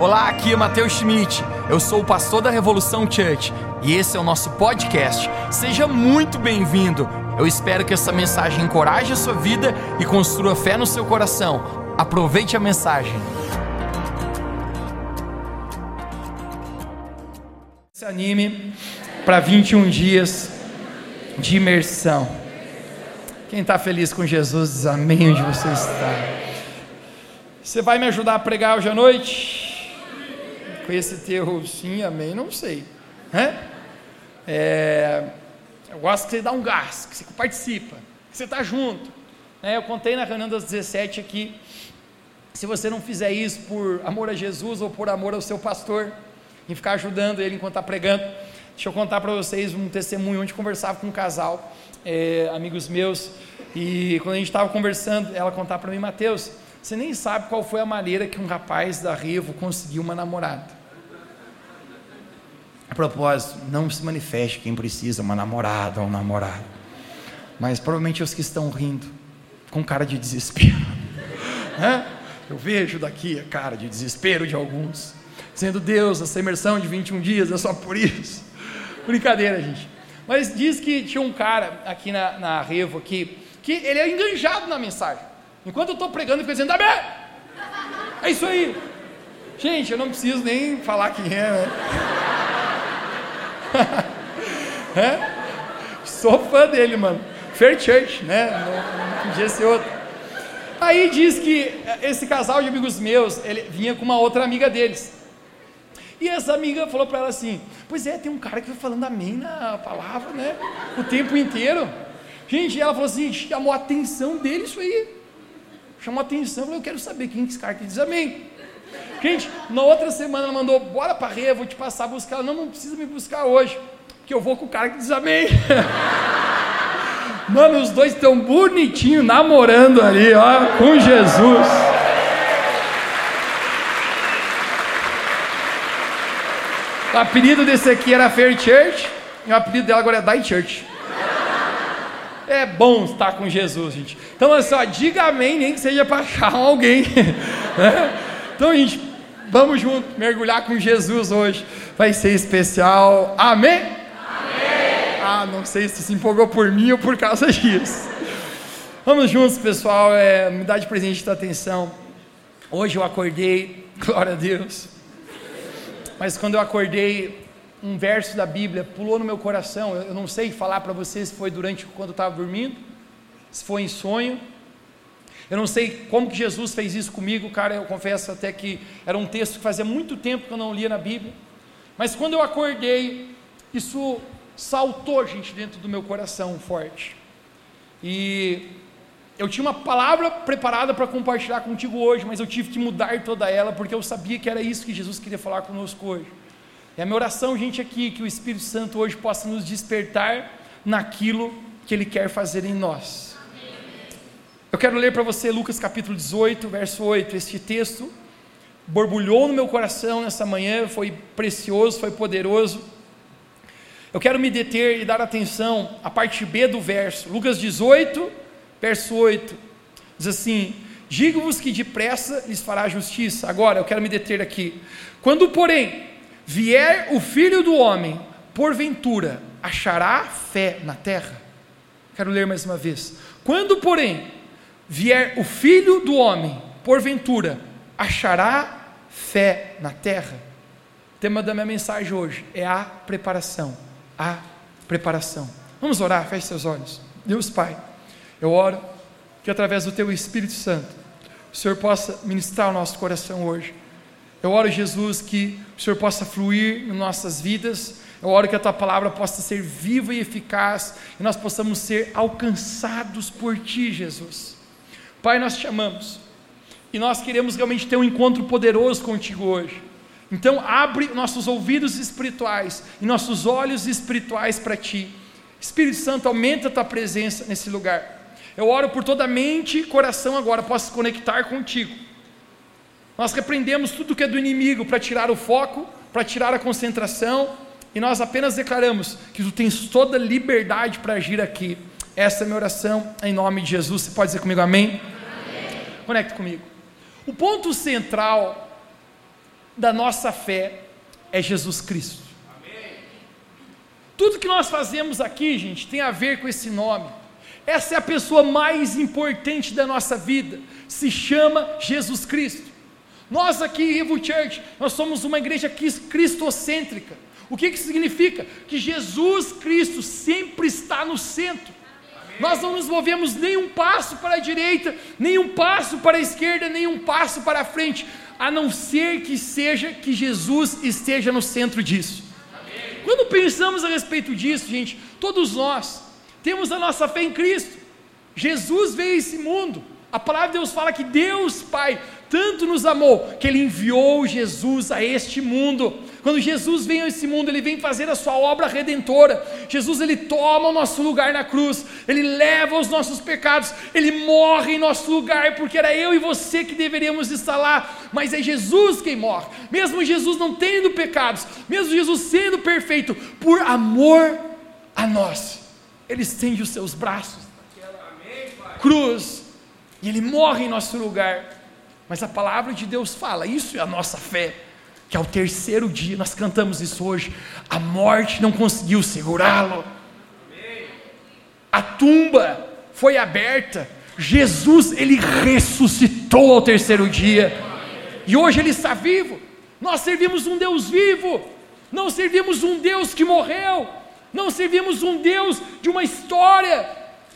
Olá, aqui é Matheus Schmidt. Eu sou o pastor da Revolução Church e esse é o nosso podcast. Seja muito bem-vindo. Eu espero que essa mensagem encoraje a sua vida e construa fé no seu coração. Aproveite a mensagem. Se anime para 21 dias de imersão. Quem está feliz com Jesus, amém onde você está. Você vai me ajudar a pregar hoje à noite? Com esse teu sim, amém, não sei. Né? É, eu gosto que você dá um gás, que você participa, que você está junto. Né? Eu contei na reunião das 17 aqui, se você não fizer isso por amor a Jesus ou por amor ao seu pastor, em ficar ajudando ele enquanto está pregando, deixa eu contar para vocês um testemunho onde conversava com um casal, é, amigos meus, e quando a gente estava conversando, ela contava para mim, Mateus, você nem sabe qual foi a maneira que um rapaz da Revo conseguiu uma namorada. A propósito, não se manifeste quem precisa, uma namorada ou um namorado. Mas provavelmente os que estão rindo, com cara de desespero. Eu vejo daqui a cara de desespero de alguns, dizendo: Deus, essa imersão de 21 dias é só por isso. Brincadeira, gente. Mas diz que tinha um cara aqui na, na Revo aqui, que ele é enganjado na mensagem. Enquanto eu estou pregando, fica dizendo: Amém! É isso aí. Gente, eu não preciso nem falar quem é, né? é? Sou fã dele, mano. Fair Church, né? Não, não podia ser outro. Aí diz que esse casal de amigos meus, ele vinha com uma outra amiga deles. E essa amiga falou para ela assim: Pois é, tem um cara que vai falando amém na palavra, né? O tempo inteiro. Gente, ela falou assim: chamou a atenção dele isso aí. Chamou a atenção, eu quero saber quem é esse cara que diz amém. Gente, na outra semana ela mandou, bora para Rê, vou te passar a buscar. Ela, não, não precisa me buscar hoje, porque eu vou com o cara que diz amém. Mano, os dois estão bonitinhos, namorando ali, ó, com Jesus. O apelido desse aqui era Fair Church, e o apelido dela agora é Die Church. É bom estar com Jesus, gente. Então, assim, ó, diga amém, nem que seja para achar alguém. Né? Então, gente, vamos junto mergulhar com Jesus hoje. Vai ser especial. Amém? Amém. Ah, não sei se se empolgou por mim ou por causa disso. Vamos juntos, pessoal. É, me dá de presente da atenção. Hoje eu acordei, glória a Deus. Mas quando eu acordei, um verso da Bíblia pulou no meu coração. Eu não sei falar para vocês se foi durante quando eu estava dormindo, se foi em sonho, eu não sei como que Jesus fez isso comigo, cara. Eu confesso até que era um texto que fazia muito tempo que eu não lia na Bíblia. Mas quando eu acordei, isso saltou, gente, dentro do meu coração forte. E eu tinha uma palavra preparada para compartilhar contigo hoje, mas eu tive que mudar toda ela, porque eu sabia que era isso que Jesus queria falar conosco hoje. E a minha oração, gente, aqui, que o Espírito Santo hoje possa nos despertar naquilo que Ele quer fazer em nós. Eu quero ler para você Lucas capítulo 18, verso 8. Este texto borbulhou no meu coração nessa manhã, foi precioso, foi poderoso. Eu quero me deter e dar atenção à parte B do verso. Lucas 18, verso 8. Diz assim: Digo-vos que depressa lhes fará justiça. Agora, eu quero me deter aqui. Quando, porém, vier o filho do homem, porventura, achará fé na terra? Quero ler mais uma vez. Quando, porém, vier o filho do homem, porventura, achará fé na terra? O tema da minha mensagem hoje é a preparação. A preparação. Vamos orar, feche seus olhos. Deus Pai, eu oro que através do Teu Espírito Santo, o Senhor possa ministrar o nosso coração hoje. Eu oro, Jesus, que o Senhor possa fluir em nossas vidas. Eu oro que a Tua palavra possa ser viva e eficaz e nós possamos ser alcançados por Ti, Jesus. Pai, nós te amamos e nós queremos realmente ter um encontro poderoso contigo hoje. Então, abre nossos ouvidos espirituais e nossos olhos espirituais para ti. Espírito Santo, aumenta a tua presença nesse lugar. Eu oro por toda mente e coração agora, possa se conectar contigo. Nós repreendemos tudo que é do inimigo para tirar o foco, para tirar a concentração, e nós apenas declaramos que tu tens toda liberdade para agir aqui. Essa é a minha oração em nome de Jesus. Você pode dizer comigo amém? amém. Conecte comigo. O ponto central da nossa fé é Jesus Cristo. Tudo que nós fazemos aqui, gente, tem a ver com esse nome. Essa é a pessoa mais importante da nossa vida, se chama Jesus Cristo. Nós aqui, Evo Church, nós somos uma igreja cristocêntrica. O que, que significa? Que Jesus Cristo sempre está no centro. Nós não nos movemos nem um passo para a direita, nem um passo para a esquerda, nem um passo para a frente, a não ser que seja que Jesus esteja no centro disso. Amém. Quando pensamos a respeito disso, gente, todos nós temos a nossa fé em Cristo. Jesus veio a esse mundo. A palavra de Deus fala que Deus Pai tanto nos amou que Ele enviou Jesus a este mundo. Quando Jesus vem a esse mundo, Ele vem fazer a sua obra redentora. Jesus Ele toma o nosso lugar na cruz, Ele leva os nossos pecados, Ele morre em nosso lugar, porque era eu e você que deveríamos estar lá, mas é Jesus quem morre. Mesmo Jesus não tendo pecados, mesmo Jesus sendo perfeito, por amor a nós, Ele estende os seus braços, cruz, e Ele morre em nosso lugar. Mas a palavra de Deus fala, isso é a nossa fé, que ao terceiro dia, nós cantamos isso hoje, a morte não conseguiu segurá-lo, a tumba foi aberta, Jesus, ele ressuscitou ao terceiro dia, e hoje ele está vivo. Nós servimos um Deus vivo, não servimos um Deus que morreu, não servimos um Deus de uma história,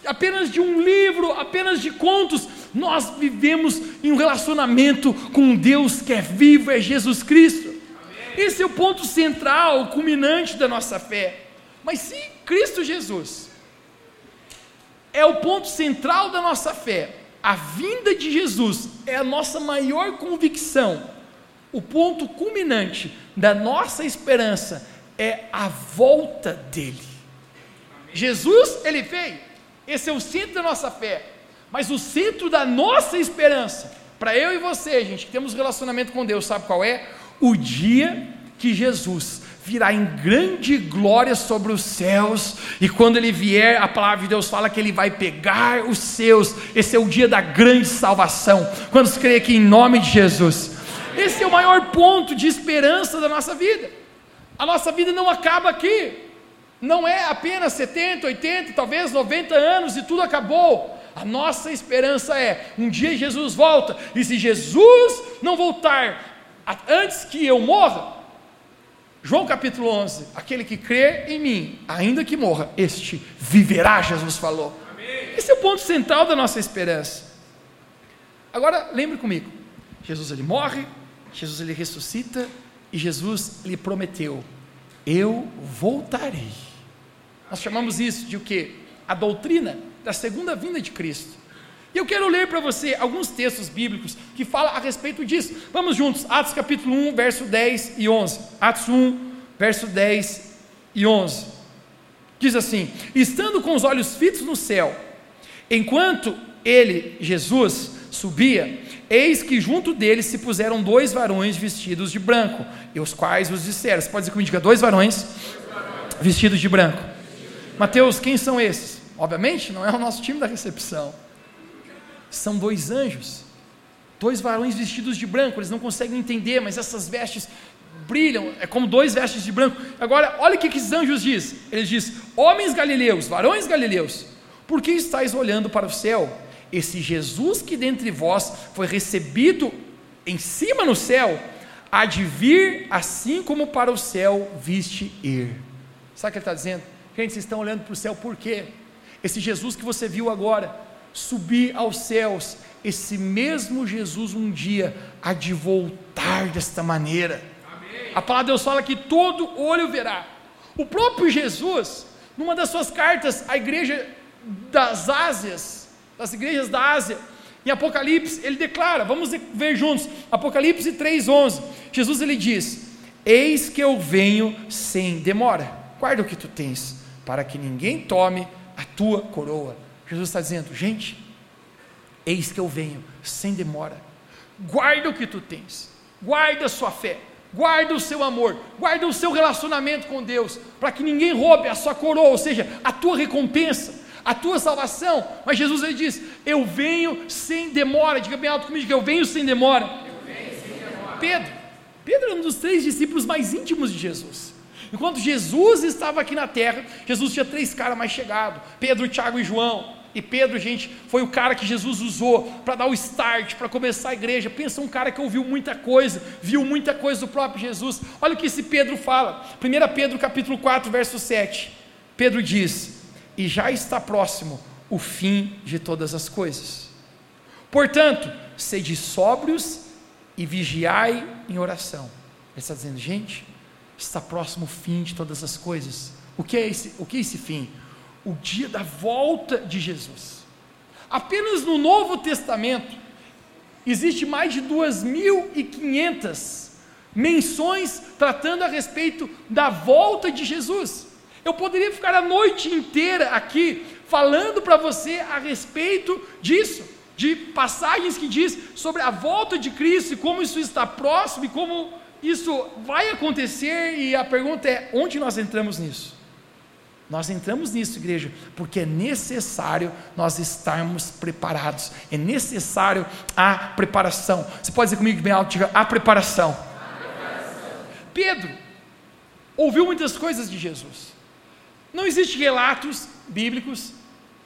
apenas de um livro, apenas de contos, nós vivemos em um relacionamento com um Deus que é vivo, é Jesus Cristo. Amém. Esse é o ponto central, culminante da nossa fé. Mas se Cristo Jesus é o ponto central da nossa fé, a vinda de Jesus é a nossa maior convicção, o ponto culminante da nossa esperança é a volta dele. Jesus, ele veio, esse é o centro da nossa fé. Mas o centro da nossa esperança, para eu e você, gente, que temos relacionamento com Deus, sabe qual é? O dia que Jesus virá em grande glória sobre os céus, e quando ele vier, a palavra de Deus fala que ele vai pegar os seus, esse é o dia da grande salvação. Quando se crê aqui em nome de Jesus? Esse é o maior ponto de esperança da nossa vida. A nossa vida não acaba aqui, não é apenas 70, 80, talvez 90 anos e tudo acabou. A nossa esperança é: um dia Jesus volta, e se Jesus não voltar antes que eu morra, João capítulo 11: aquele que crê em mim, ainda que morra, este viverá, Jesus falou. Amém. Esse é o ponto central da nossa esperança. Agora, lembre comigo: Jesus ele morre, Jesus ele ressuscita, e Jesus lhe prometeu: Eu voltarei. Nós chamamos isso de o que? A doutrina da segunda vinda de Cristo. E eu quero ler para você alguns textos bíblicos que falam a respeito disso. Vamos juntos, Atos capítulo 1, verso 10 e 11. Atos 1, verso 10 e 11. Diz assim: Estando com os olhos fitos no céu, enquanto ele, Jesus, subia, eis que junto dele se puseram dois varões vestidos de branco, e os quais os disseram. Você pode dizer comigo, diga, dois varões, dois varões. vestidos de branco. Mateus, quem são esses? Obviamente, não é o nosso time da recepção. São dois anjos, dois varões vestidos de branco. Eles não conseguem entender, mas essas vestes brilham, é como dois vestes de branco. Agora, olha o que, esses anjos diz. Eles diz: Homens galileus, varões galileus, por que estáis olhando para o céu? Esse Jesus que dentre vós foi recebido em cima no céu, há de vir assim como para o céu viste ir. Sabe o que ele está dizendo? Gente, vocês estão olhando para o céu por quê? Esse Jesus que você viu agora subir aos céus, esse mesmo Jesus um dia há de voltar desta maneira. Amém. A palavra de Deus fala que todo olho verá. O próprio Jesus, numa das suas cartas à igreja das Ásias, das igrejas da Ásia, em Apocalipse, ele declara, vamos ver juntos, Apocalipse 3:11. Jesus ele diz: Eis que eu venho sem demora. Guarda o que tu tens, para que ninguém tome a tua coroa. Jesus está dizendo, gente, eis que eu venho, sem demora. Guarda o que tu tens, guarda a sua fé, guarda o seu amor, guarda o seu relacionamento com Deus, para que ninguém roube a sua coroa, ou seja, a tua recompensa, a tua salvação. Mas Jesus ele diz: Eu venho sem demora. Diga bem alto comigo eu venho sem demora. Venho sem demora. Pedro, Pedro era um dos três discípulos mais íntimos de Jesus. Enquanto Jesus estava aqui na terra, Jesus tinha três caras mais chegados: Pedro, Tiago e João. E Pedro, gente, foi o cara que Jesus usou para dar o start, para começar a igreja. Pensa um cara que ouviu muita coisa, viu muita coisa do próprio Jesus. Olha o que esse Pedro fala. 1 Pedro capítulo 4, verso 7. Pedro diz: "E já está próximo o fim de todas as coisas. Portanto, sede sóbrios e vigiai em oração." Ele está dizendo, gente, está próximo o fim de todas as coisas. O que é esse, o que é esse fim? o dia da volta de Jesus. Apenas no Novo Testamento existe mais de 2.500 menções tratando a respeito da volta de Jesus. Eu poderia ficar a noite inteira aqui falando para você a respeito disso, de passagens que diz sobre a volta de Cristo e como isso está próximo e como isso vai acontecer e a pergunta é: onde nós entramos nisso? Nós entramos nisso, igreja, porque é necessário nós estarmos preparados, é necessário a preparação. Você pode dizer comigo bem alto, a preparação. a preparação. Pedro ouviu muitas coisas de Jesus. Não existem relatos bíblicos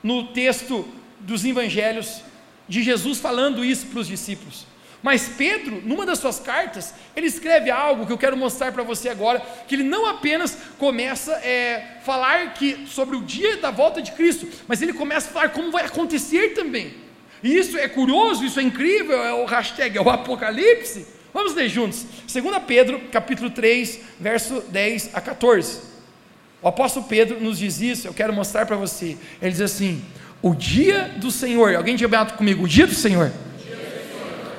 no texto dos evangelhos de Jesus falando isso para os discípulos. Mas Pedro, numa das suas cartas, ele escreve algo que eu quero mostrar para você agora, que ele não apenas começa a é, falar que, sobre o dia da volta de Cristo, mas ele começa a falar como vai acontecer também. E isso é curioso, isso é incrível, é o hashtag, é o Apocalipse. Vamos ler juntos. 2 Pedro, capítulo 3, verso 10 a 14. O apóstolo Pedro nos diz isso, eu quero mostrar para você. Ele diz assim: O dia do Senhor, alguém diga comigo, o dia do Senhor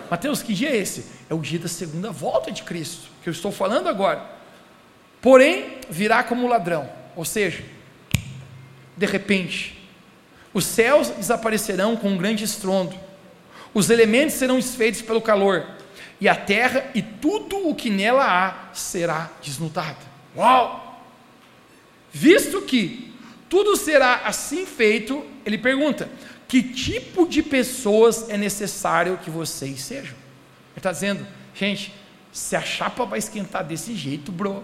Mateus, que dia é esse? É o dia da segunda volta de Cristo, que eu estou falando agora. Porém, virá como ladrão, ou seja, de repente, os céus desaparecerão com um grande estrondo, os elementos serão desfeitos pelo calor, e a terra e tudo o que nela há será desnudado. Uau! Visto que tudo será assim feito, ele pergunta: que tipo de pessoas é necessário que vocês sejam. Ele está dizendo, gente, se a chapa vai esquentar desse jeito, bro,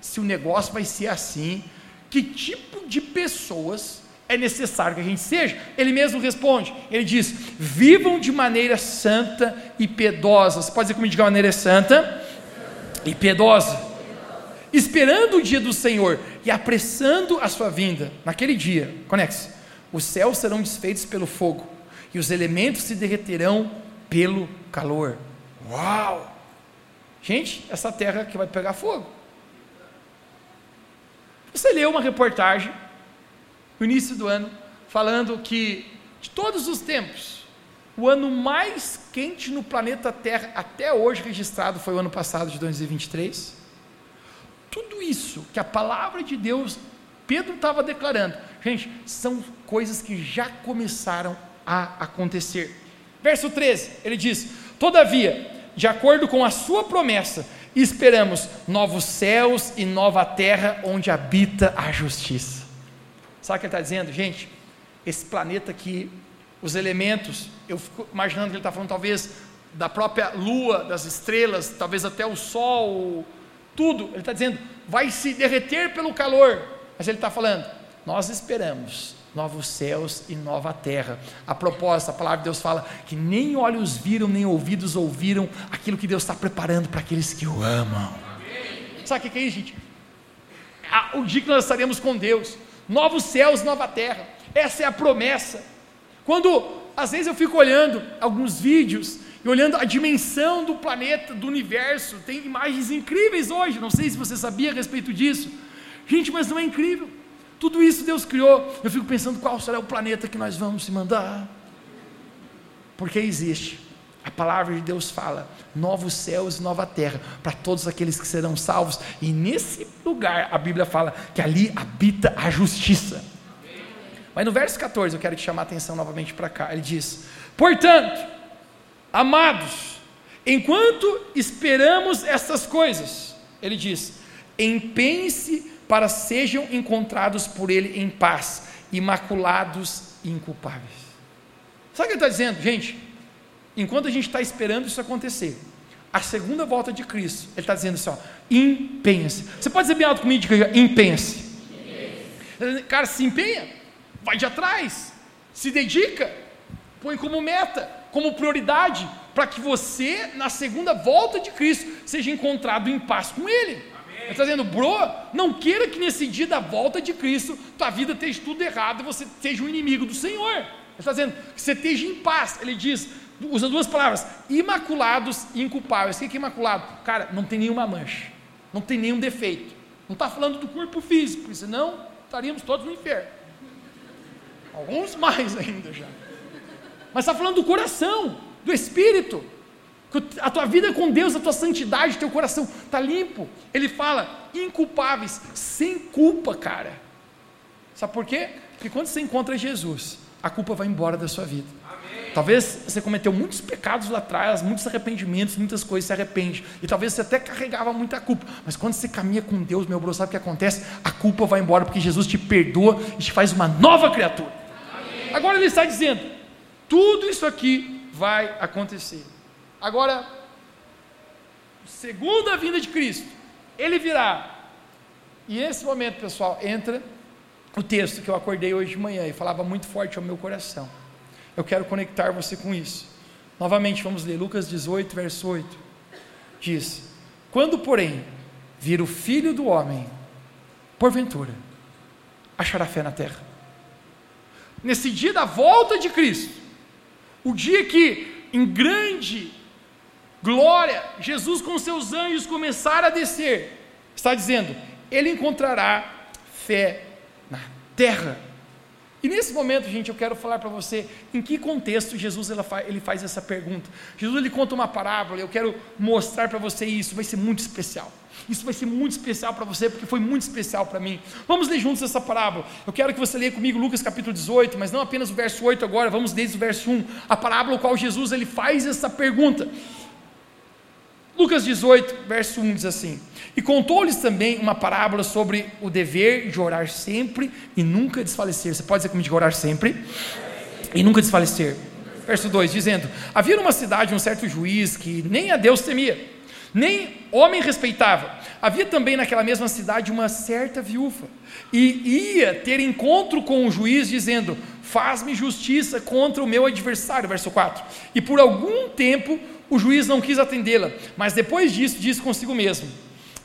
se o negócio vai ser assim, que tipo de pessoas é necessário que a gente seja? Ele mesmo responde, ele diz: vivam de maneira santa e piedosa. Você pode dizer comigo de maneira santa e piedosa, esperando o dia do Senhor e apressando a sua vinda. Naquele dia, conecte os céus serão desfeitos pelo fogo, e os elementos se derreterão pelo calor. Uau! Gente, essa terra que vai pegar fogo. Você leu uma reportagem no início do ano falando que de todos os tempos, o ano mais quente no planeta Terra até hoje registrado foi o ano passado de 2023. Tudo isso que a palavra de Deus Pedro estava declarando, gente, são coisas que já começaram a acontecer. Verso 13, ele diz: Todavia, de acordo com a sua promessa, esperamos novos céus e nova terra onde habita a justiça. Sabe o que ele está dizendo, gente? Esse planeta aqui, os elementos, eu fico imaginando que ele está falando talvez da própria lua, das estrelas, talvez até o sol, tudo. Ele está dizendo, vai se derreter pelo calor, mas ele está falando: nós esperamos novos céus e nova terra. A proposta, a palavra de Deus fala que nem olhos viram, nem ouvidos ouviram aquilo que Deus está preparando para aqueles que o amam. Sabe o que é isso, gente? O dia que nós estaremos com Deus, novos céus, nova terra. Essa é a promessa. Quando às vezes eu fico olhando alguns vídeos e olhando a dimensão do planeta, do universo, tem imagens incríveis hoje. Não sei se você sabia a respeito disso Gente, mas não é incrível? Tudo isso Deus criou. Eu fico pensando qual será o planeta que nós vamos se mandar. Porque existe. A palavra de Deus fala: novos céus e nova terra, para todos aqueles que serão salvos. E nesse lugar, a Bíblia fala que ali habita a justiça. Mas no verso 14, eu quero te chamar a atenção novamente para cá. Ele diz: Portanto, amados, enquanto esperamos estas coisas, ele diz: empenhe-se para sejam encontrados por Ele em paz, imaculados e inculpáveis. Sabe o que ele está dizendo, gente? Enquanto a gente está esperando isso acontecer, a segunda volta de Cristo, ele está dizendo assim: ó, empenha-se. Você pode dizer bem alto comigo, diga, empenha-se. Cara, se empenha, vai de atrás, se dedica, põe como meta, como prioridade, para que você, na segunda volta de Cristo, seja encontrado em paz com Ele. Está dizendo, bro, não queira que nesse dia da volta de Cristo, tua vida esteja tudo errado e você seja um inimigo do Senhor. Ele está dizendo que você esteja em paz. Ele diz, usa duas palavras, imaculados e inculpáveis. O que é imaculado? Cara, não tem nenhuma mancha, não tem nenhum defeito. Não está falando do corpo físico, senão estaríamos todos no inferno. Alguns mais ainda já. Mas está falando do coração, do espírito. A tua vida com Deus, a tua santidade, teu coração está limpo. Ele fala inculpáveis, sem culpa, cara. Sabe por quê? Porque quando você encontra Jesus, a culpa vai embora da sua vida. Talvez você cometeu muitos pecados lá atrás, muitos arrependimentos, muitas coisas, se arrepende. E talvez você até carregava muita culpa. Mas quando você caminha com Deus, meu bro, sabe o que acontece? A culpa vai embora, porque Jesus te perdoa e te faz uma nova criatura. Amém. Agora ele está dizendo: tudo isso aqui vai acontecer. Agora, segunda vinda de Cristo, ele virá. E nesse momento, pessoal, entra o texto que eu acordei hoje de manhã e falava muito forte ao meu coração. Eu quero conectar você com isso. Novamente, vamos ler Lucas 18, verso 8. Diz: Quando, porém, vir o filho do homem, porventura, achará fé na terra. Nesse dia da volta de Cristo, o dia que, em grande glória, Jesus com seus anjos começar a descer, está dizendo: Ele encontrará fé na terra. E nesse momento, gente, eu quero falar para você em que contexto Jesus ele faz essa pergunta. Jesus ele conta uma parábola, eu quero mostrar para você isso, vai ser muito especial. Isso vai ser muito especial para você, porque foi muito especial para mim. Vamos ler juntos essa parábola. Eu quero que você leia comigo Lucas capítulo 18, mas não apenas o verso 8 agora, vamos desde o verso 1. A parábola no qual Jesus ele faz essa pergunta. Lucas 18, verso 1 diz assim: E contou-lhes também uma parábola sobre o dever de orar sempre e nunca desfalecer. Você pode dizer comigo de orar sempre e nunca desfalecer. Verso 2: Dizendo: Havia numa cidade um certo juiz que nem a Deus temia, nem homem respeitava. Havia também naquela mesma cidade uma certa viúva, e ia ter encontro com o juiz, dizendo: Faz-me justiça contra o meu adversário. Verso 4: E por algum tempo o juiz não quis atendê-la, mas depois disso disse consigo mesmo: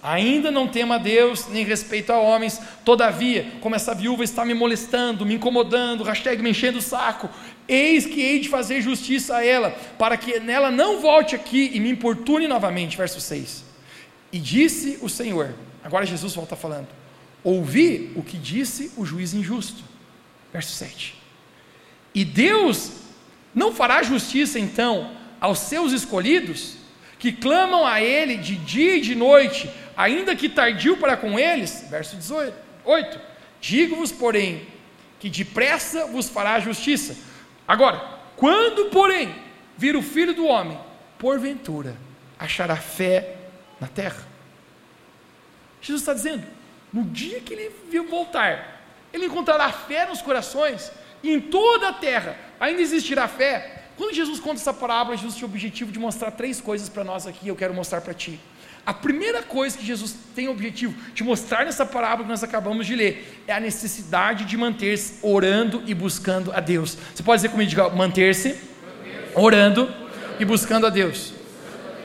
Ainda não temo a Deus, nem respeito a homens, todavia, como essa viúva está me molestando, me incomodando, hashtag me enchendo o saco, eis que hei de fazer justiça a ela, para que nela não volte aqui e me importune novamente. Verso 6. E disse o Senhor, agora Jesus volta falando: Ouvi o que disse o juiz injusto. Verso 7. E Deus não fará justiça então aos seus escolhidos, que clamam a Ele de dia e de noite, ainda que tardio para com eles, verso 18, 8, digo-vos, porém, que depressa vos fará justiça. Agora, quando, porém, vir o Filho do Homem, porventura, achará fé na terra. Jesus está dizendo, no dia que ele voltar, ele encontrará fé nos corações, e em toda a terra ainda existirá fé, quando Jesus conta essa parábola, Jesus tinha o objetivo de mostrar três coisas para nós aqui, eu quero mostrar para ti. A primeira coisa que Jesus tem o objetivo de mostrar nessa parábola que nós acabamos de ler é a necessidade de manter-se orando e buscando a Deus. Você pode dizer comigo, manter-se orando e buscando a Deus.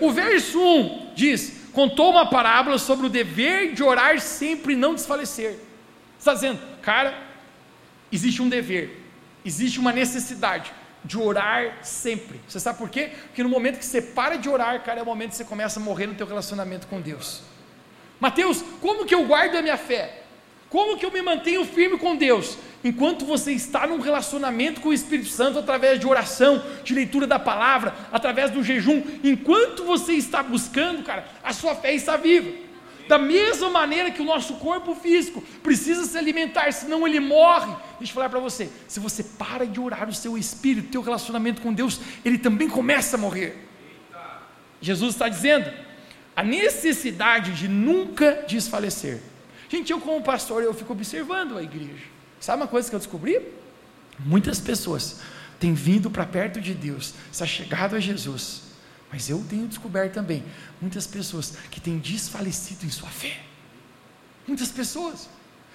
O verso 1 diz: contou uma parábola sobre o dever de orar sempre e não desfalecer. Está dizendo, cara, existe um dever, existe uma necessidade de orar sempre. Você sabe por quê? Porque no momento que você para de orar, cara, é o momento que você começa a morrer no teu relacionamento com Deus. Mateus, como que eu guardo a minha fé? Como que eu me mantenho firme com Deus? Enquanto você está num relacionamento com o Espírito Santo, através de oração, de leitura da palavra, através do jejum, enquanto você está buscando, cara, a sua fé está viva. Da mesma maneira que o nosso corpo físico precisa se alimentar, senão ele morre. Deixa eu falar para você: se você para de orar, o seu espírito, o teu relacionamento com Deus, ele também começa a morrer. Jesus está dizendo a necessidade de nunca desfalecer. Gente, eu como pastor, eu fico observando a igreja. Sabe uma coisa que eu descobri? Muitas pessoas têm vindo para perto de Deus, se chegado a Jesus, Mas eu tenho descoberto também muitas pessoas que têm desfalecido em sua fé. Muitas pessoas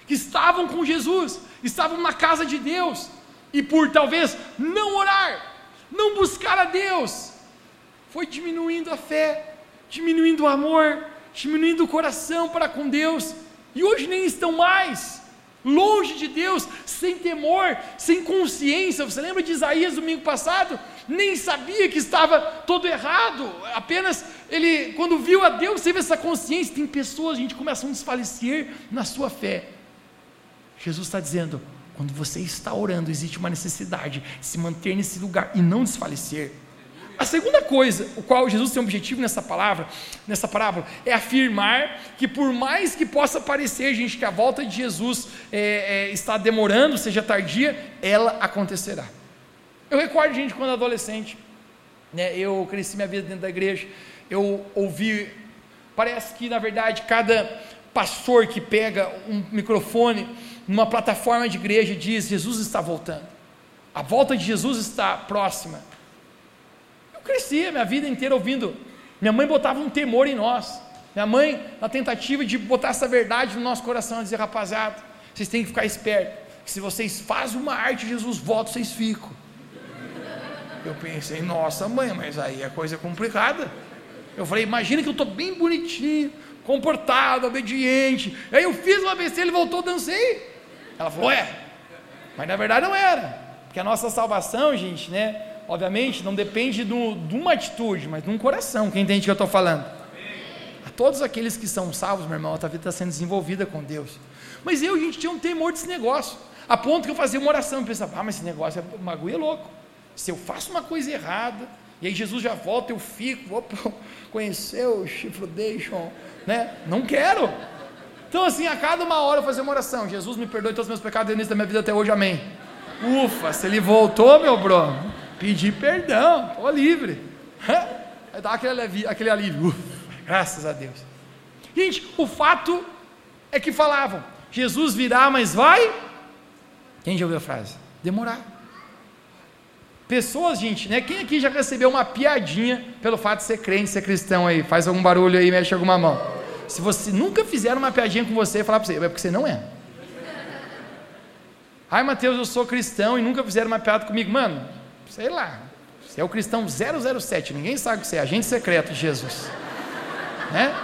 que estavam com Jesus, estavam na casa de Deus, e por talvez não orar, não buscar a Deus, foi diminuindo a fé, diminuindo o amor, diminuindo o coração para com Deus, e hoje nem estão mais longe de Deus, sem temor, sem consciência. Você lembra de Isaías domingo passado? Nem sabia que estava todo errado, apenas ele, quando viu a Deus, teve essa consciência. Tem pessoas, a gente começa a desfalecer na sua fé. Jesus está dizendo: quando você está orando, existe uma necessidade de se manter nesse lugar e não desfalecer. A segunda coisa, o qual Jesus tem um objetivo nessa palavra, nessa parábola, é afirmar que por mais que possa parecer, gente, que a volta de Jesus é, é, está demorando, seja tardia, ela acontecerá. Eu recordo, gente, quando adolescente, né, eu cresci minha vida dentro da igreja, eu ouvi, parece que na verdade cada pastor que pega um microfone numa plataforma de igreja diz: Jesus está voltando, a volta de Jesus está próxima cresci a minha vida inteira ouvindo. Minha mãe botava um temor em nós. Minha mãe, na tentativa de botar essa verdade no nosso coração, dizer, rapaziada, vocês têm que ficar espertos. Que se vocês fazem uma arte, Jesus volta, vocês ficam. Eu pensei, nossa mãe, mas aí a coisa é complicada. Eu falei, imagina que eu estou bem bonitinho, comportado, obediente. Aí eu fiz uma besteira, ele voltou, dancei. Ela falou, é, mas na verdade não era. Porque a nossa salvação, gente, né? obviamente, não depende do, de uma atitude, mas de um coração. Quem entende o que eu estou falando? A todos aqueles que são salvos, meu irmão, a tua vida está sendo desenvolvida com Deus. Mas eu, gente, tinha um temor desse negócio. A ponto que eu fazia uma oração e pensava, ah, mas esse negócio é bagulho é louco. Se eu faço uma coisa errada, e aí Jesus já volta, eu fico, vou conhecer o Chifrodation, né? Não quero. Então, assim, a cada uma hora eu fazia uma oração. Jesus me perdoe todos os meus pecados desde da minha vida até hoje, amém. Ufa, se ele voltou, meu bro, pedir perdão, estou livre. Vai dar aquele alívio, aquele alívio. Uf, graças a Deus. Gente, o fato é que falavam: Jesus virá, mas vai. Quem já ouviu a frase? Demorar. Pessoas, gente, né? Quem aqui já recebeu uma piadinha pelo fato de ser crente, ser cristão aí? Faz algum barulho aí, mexe alguma mão. Se você nunca fizeram uma piadinha com você, falar para você, é porque você não é. Ai, Mateus, eu sou cristão e nunca fizeram uma piada comigo. Mano, sei lá, você é o cristão 007, ninguém sabe o que você é, agente secreto de Jesus. Né?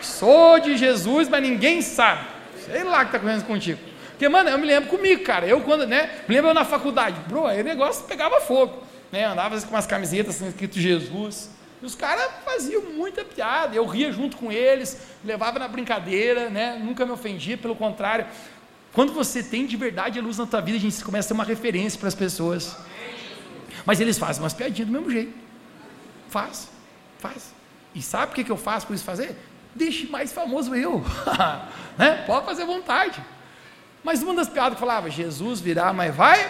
Sou de Jesus, mas ninguém sabe. Sei lá o que está acontecendo contigo. Porque, mano, eu me lembro comigo, cara. Eu, quando, né? Me lembro eu na faculdade. Bro, aí o negócio pegava fogo. Né? Andava com umas camisetas assim, escrito Jesus. E os caras faziam muita piada. Eu ria junto com eles, levava na brincadeira, né? Nunca me ofendia, pelo contrário. Quando você tem de verdade a luz na tua vida, a gente começa a ser uma referência para as pessoas. Mas eles fazem umas piadinhas do mesmo jeito. Faz, faz. E sabe o que, que eu faço por isso fazer? Deixe mais famoso eu. né? Pode fazer vontade. Mas uma das piadas que falava, Jesus virá, mas vai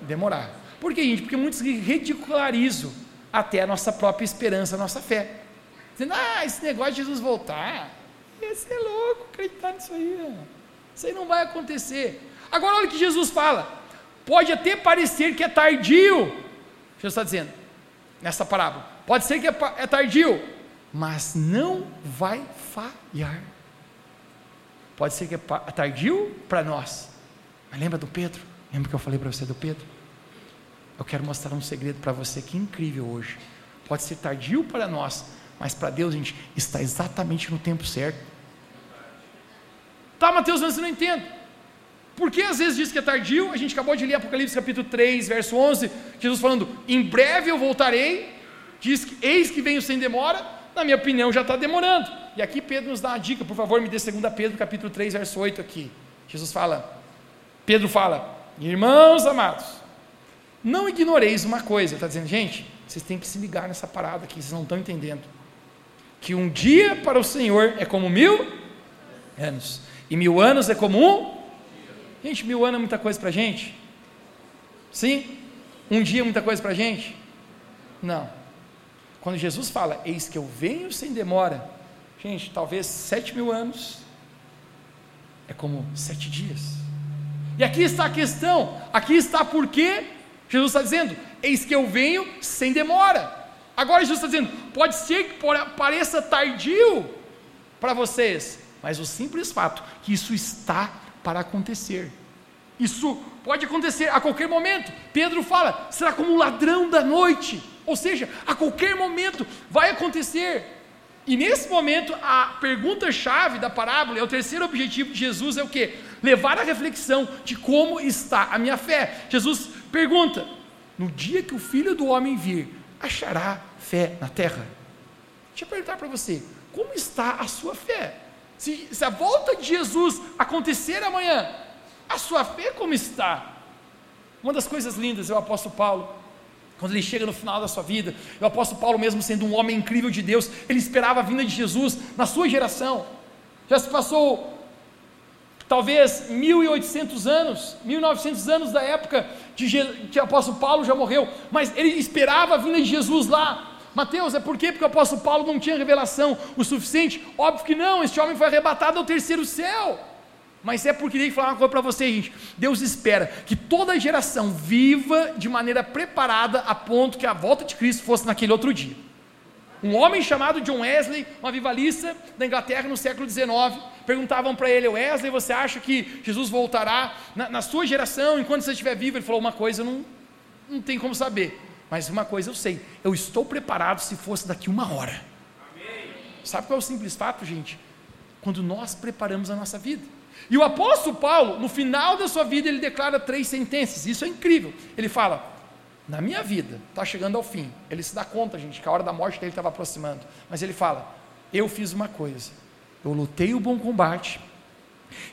demorar. Por que, gente? Porque muitos ridicularizam até a nossa própria esperança, a nossa fé. Dizendo, ah, esse negócio de Jesus voltar, ia ser louco acreditar nisso aí. Isso aí não vai acontecer. Agora olha o que Jesus fala. Pode até parecer que é tardio, Jesus está dizendo nessa parábola. Pode ser que é, é tardio, mas não vai falhar. Pode ser que é tardio para nós. Mas lembra do Pedro? Lembra que eu falei para você do Pedro? Eu quero mostrar um segredo para você que é incrível hoje. Pode ser tardio para nós, mas para Deus, gente, está exatamente no tempo certo. Tá, Mateus, mas você não entende. Por que às vezes diz que é tardio? A gente acabou de ler Apocalipse capítulo 3, verso 11, Jesus falando: Em breve eu voltarei, diz que eis que venho sem demora. Na minha opinião, já está demorando. E aqui Pedro nos dá uma dica, por favor, me dê 2 Pedro capítulo 3, verso 8 aqui. Jesus fala, Pedro fala: Irmãos amados, não ignoreis uma coisa, está dizendo, gente, vocês têm que se ligar nessa parada aqui, vocês não estão entendendo. Que um dia para o Senhor é como mil anos, e mil anos é como um Gente, mil anos é muita coisa para a gente? Sim? Um dia é muita coisa para a gente? Não. Quando Jesus fala, eis que eu venho sem demora, gente, talvez sete mil anos é como sete dias. E aqui está a questão, aqui está porque Jesus está dizendo, eis que eu venho sem demora. Agora Jesus está dizendo: pode ser que pareça tardio para vocês, mas o simples fato que isso está para acontecer. Isso pode acontecer a qualquer momento. Pedro fala: será como um ladrão da noite. Ou seja, a qualquer momento vai acontecer. E nesse momento, a pergunta-chave da parábola, é o terceiro objetivo de Jesus é o que? Levar a reflexão de como está a minha fé. Jesus pergunta: no dia que o filho do homem vir, achará fé na terra? Deixa eu perguntar para você: como está a sua fé? Se, se a volta de Jesus acontecer amanhã, a sua fé como está? Uma das coisas lindas é o apóstolo Paulo, quando ele chega no final da sua vida, o apóstolo Paulo, mesmo sendo um homem incrível de Deus, ele esperava a vinda de Jesus na sua geração. Já se passou talvez 1800 anos, 1900 anos da época de que o apóstolo Paulo já morreu, mas ele esperava a vinda de Jesus lá. Mateus, é por quê? Porque o apóstolo Paulo não tinha revelação o suficiente? Óbvio que não, este homem foi arrebatado ao terceiro céu. Mas é porque tem que falar uma coisa para você, gente. Deus espera que toda geração viva de maneira preparada a ponto que a volta de Cristo fosse naquele outro dia. Um homem chamado John Wesley, um avivalista da Inglaterra no século XIX, perguntavam para ele, Wesley, você acha que Jesus voltará na, na, sua geração, enquanto você estiver vivo? Ele falou, uma coisa eu não, não tem como saber, mas uma coisa eu sei, eu estou preparado se fosse daqui uma hora. Amém. Sabe qual é o simples fato, gente? Quando nós preparamos a nossa vida. E o apóstolo Paulo, no final da sua vida, ele declara três sentenças. Isso é incrível. Ele fala: Na minha vida, está chegando ao fim. Ele se dá conta, gente, que a hora da morte dele estava aproximando. Mas ele fala: Eu fiz uma coisa. Eu lutei o bom combate.